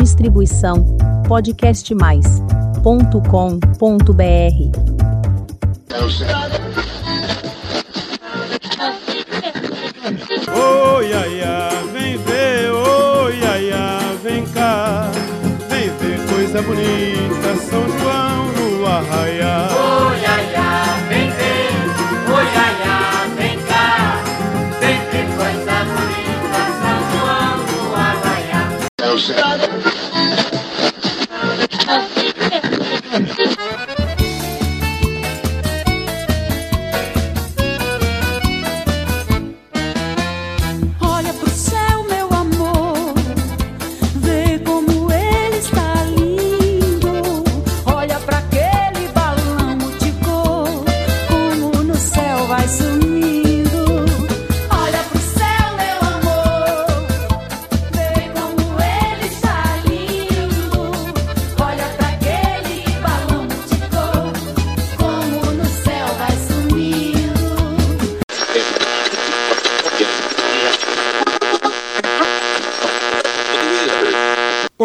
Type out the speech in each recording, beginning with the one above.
Distribuição podcastmais.com.br. Oi, ai, ai, vem ver, oi, ai, ai, vem cá. Vem ver coisa bonita, São João no arraial.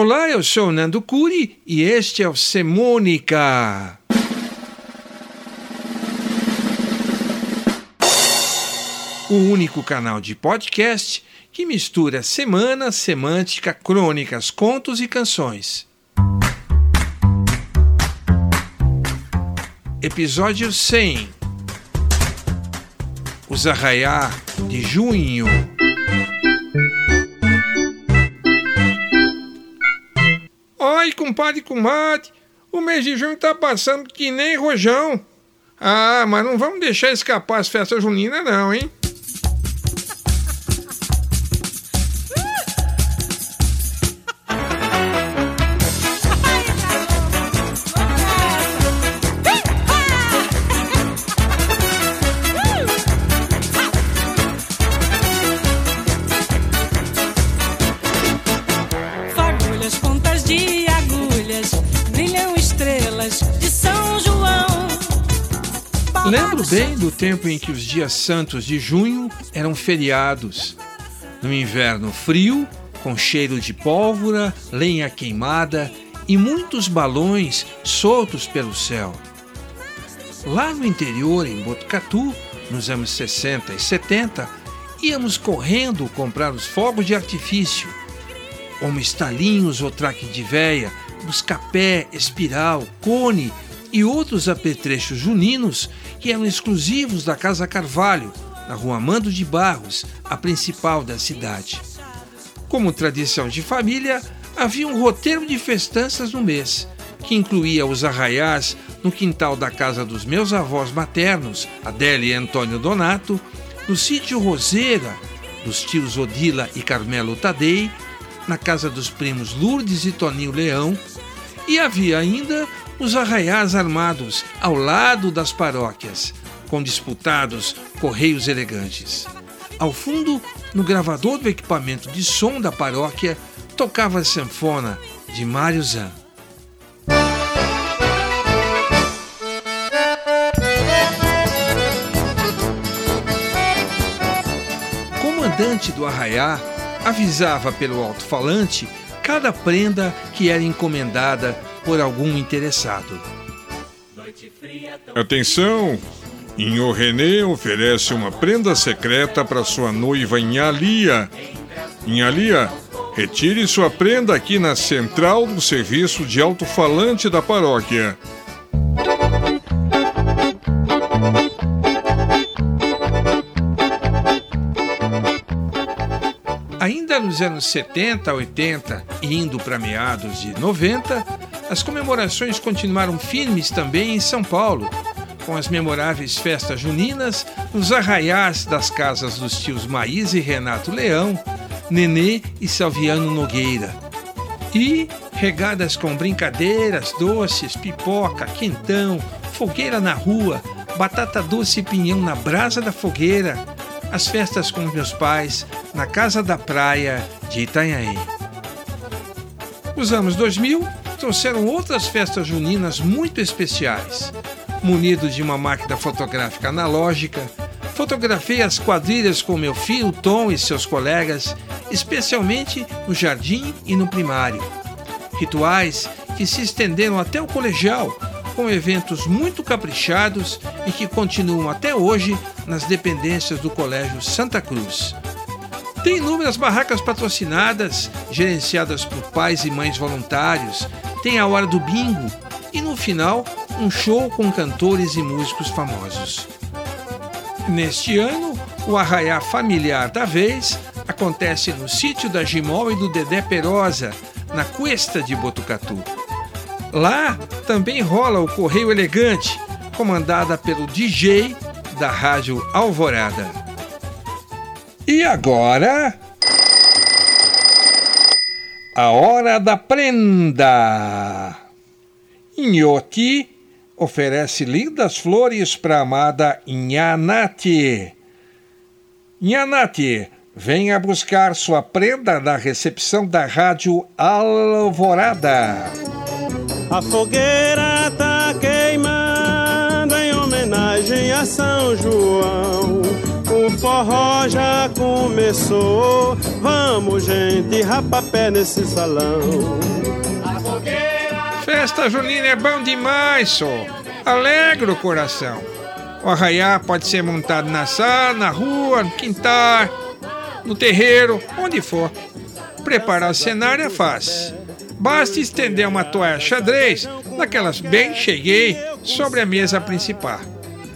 Olá, eu sou Nando Curi e este é o Semônica. O único canal de podcast que mistura semana, semântica, crônicas, contos e canções. Episódio 100 Os Arraiá de Junho. Ai, compadre, comadre, o mês de junho tá passando que nem rojão. Ah, mas não vamos deixar escapar as festas juninas não, hein? Lembro bem do tempo em que os dias santos de junho eram feriados. No inverno frio, com cheiro de pólvora, lenha queimada e muitos balões soltos pelo céu. Lá no interior, em Botucatu, nos anos 60 e 70, íamos correndo comprar os fogos de artifício, como estalinhos ou traque de véia, buscapé, espiral, cone e outros apetrechos juninos que eram exclusivos da Casa Carvalho, na rua Mando de Barros, a principal da cidade. Como tradição de família, havia um roteiro de festanças no mês, que incluía os arraiás no quintal da casa dos meus avós maternos, Adélia e Antônio Donato, no sítio Roseira, dos tios Odila e Carmelo Tadei, na casa dos primos Lourdes e Toninho Leão, e havia ainda os arraiás armados ao lado das paróquias, com disputados correios elegantes. Ao fundo, no gravador do equipamento de som da paróquia, tocava a sanfona de Mário Zan. Comandante do arraiá avisava pelo alto-falante cada prenda que era encomendada por algum interessado. Atenção! Inho René oferece uma prenda secreta para sua noiva Inhalia. Inhalia, retire sua prenda aqui na central do serviço de alto-falante da paróquia. Nos anos 70, 80 e indo para meados de 90, as comemorações continuaram firmes também em São Paulo, com as memoráveis festas juninas nos arraiais das casas dos tios Maís e Renato Leão, Nenê e Salviano Nogueira. E regadas com brincadeiras, doces, pipoca, quentão, fogueira na rua, batata doce e pinhão na brasa da fogueira, as festas com meus pais na casa da praia de Itanhaém. Os anos 2000 trouxeram outras festas juninas muito especiais. Munido de uma máquina fotográfica analógica, fotografei as quadrilhas com meu filho Tom e seus colegas, especialmente no jardim e no primário. Rituais que se estenderam até o colegial, com eventos muito caprichados e que continuam até hoje nas dependências do Colégio Santa Cruz. Tem inúmeras barracas patrocinadas, gerenciadas por pais e mães voluntários, tem a hora do bingo e no final um show com cantores e músicos famosos. Neste ano, o arraiá familiar da vez acontece no sítio da Gimol e do Dedé Perosa, na Cuesta de Botucatu. Lá também rola o Correio Elegante, comandada pelo DJ da Rádio Alvorada. E agora. A hora da prenda! Inhoti oferece lindas flores para a amada Nhanati. Nhanati, venha buscar sua prenda na recepção da Rádio Alvorada. A fogueira homenagem a São João. O forró já começou. Vamos, gente, rapapé nesse salão. Festa junina é bom demais, só. Alegra o coração. O arraiá pode ser montado na sala, na rua, no quintal, no terreiro, onde for. Preparar o cenário é fácil. Basta estender uma toalha xadrez, daquelas bem cheguei, sobre a mesa principal.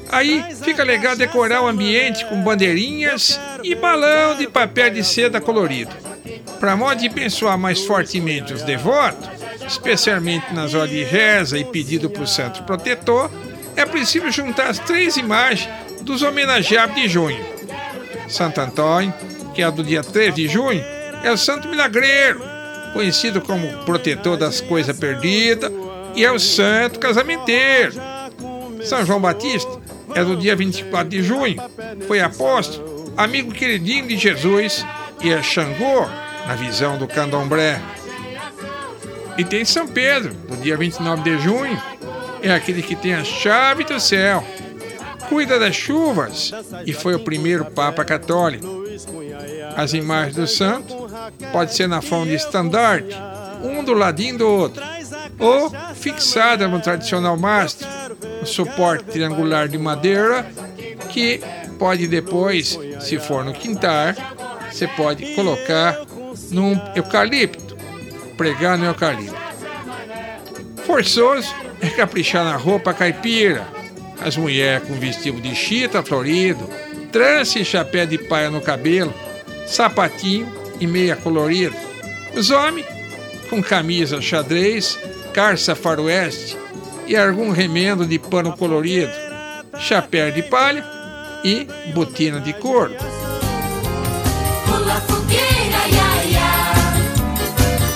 Aí fica legal decorar o ambiente com bandeirinhas e balão de papel de seda colorido. Para modo de abençoar mais fortemente os devotos, especialmente nas horas de reza e pedido para o santo protetor, é preciso juntar as três imagens dos homenageados de junho. Santo Antônio, que é do dia 3 de junho, é o santo milagreiro, conhecido como protetor das coisas perdidas, e é o santo casamenteiro. São João Batista é do dia 24 de junho, foi apóstolo, amigo queridinho de Jesus e é Xangô na visão do candomblé. E tem São Pedro, do dia 29 de junho, é aquele que tem a chave do céu, cuida das chuvas e foi o primeiro Papa Católico. As imagens do santo pode ser na forma de estandarte, um do ladinho do outro, ou fixada no tradicional mastro, suporte triangular de madeira que pode depois, se for no quintal, você pode colocar num eucalipto, pregar no eucalipto. Forçoso é caprichar na roupa caipira, as mulheres com vestido de chita florido, trança e chapéu de paia no cabelo, sapatinho e meia colorida. Os homens com camisa xadrez, carça faroeste e algum remendo de pano colorido, chapéu de palha e botina de couro. Pula fogueira, ia, ia.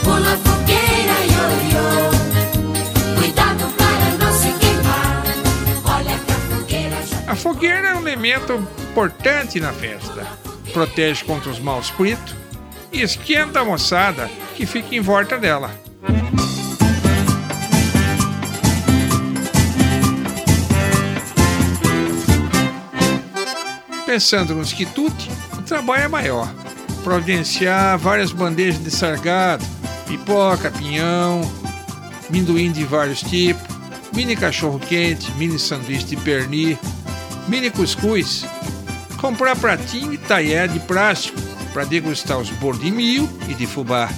Pula fogueira, io, io. Cuidado para não se queimar. Olha que a fogueira já. A fogueira é um elemento importante na festa. Protege contra os maus fritos e esquenta a moçada que fica em volta dela. Pensando nos quitutes, o trabalho é maior. Providenciar várias bandejas de sargado, pipoca, pinhão, minduim de vários tipos, mini cachorro-quente, mini sanduíche de pernil, mini cuscuz, comprar pratinho e talher de plástico para degustar os bolos de milho e de fubá.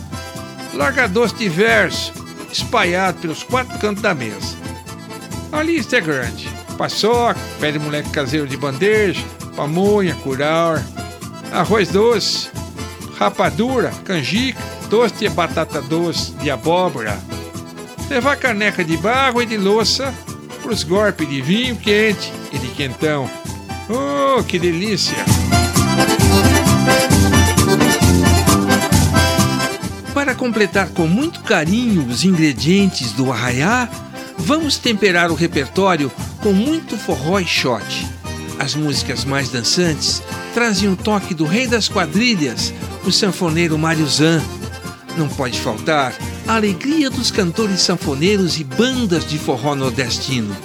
Larga doce diverso, espalhado pelos quatro cantos da mesa. A lista é grande. Paçoca, pé de moleque caseiro de bandeja, pamonha, curau, arroz doce, rapadura, canjica, doce de batata doce, de abóbora. Levar caneca de barro e de louça para os golpes de vinho quente e de quentão. Oh, que delícia! Para completar com muito carinho os ingredientes do arraiá, vamos temperar o repertório com muito forró e shot. As músicas mais dançantes trazem um toque do rei das quadrilhas, o sanfoneiro Mário Zan. Não pode faltar a alegria dos cantores sanfoneiros e bandas de forró nordestino.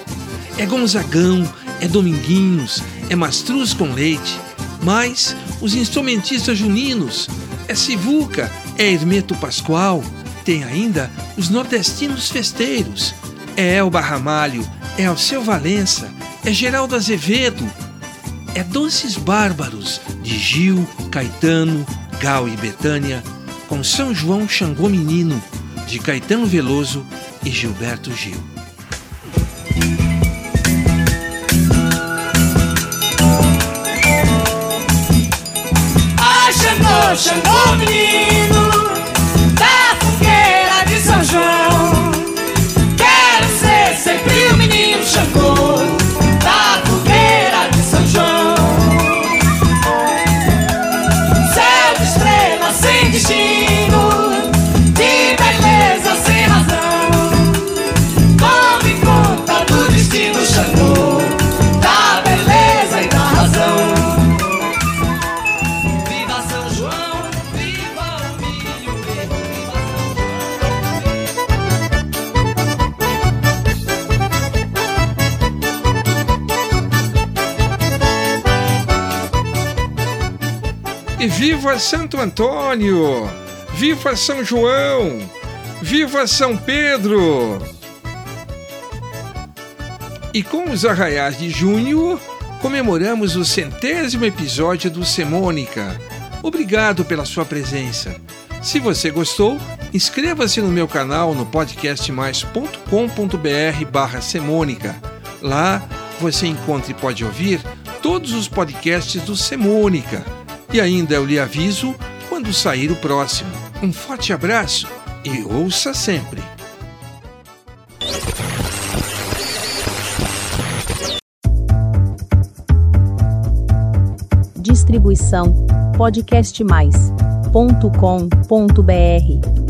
É Gonzagão, é Dominguinhos, é Mastruz com leite, mas os instrumentistas juninos, é Sivuca, é Hermeto Pascoal, tem ainda os nordestinos festeiros. É Elba Ramalho, é Alceu Valença, é Geraldo Azevedo, é Doces Bárbaros de Gil, Caetano, Gal e Betânia, com São João Xangô Menino de Caetano Veloso e Gilberto Gil. Ai, Xangô, Xangô menino viva Santo Antônio! Viva São João! Viva São Pedro! E com os arraiais de junho, comemoramos o centésimo episódio do Semônica. Obrigado pela sua presença. Se você gostou, inscreva-se no meu canal no podcastmais.com.br barra Semônica. Lá você encontra e pode ouvir todos os podcasts do Semônica. E ainda eu lhe aviso quando sair o próximo. Um forte abraço e ouça sempre. Distribuição podcastmais.com.br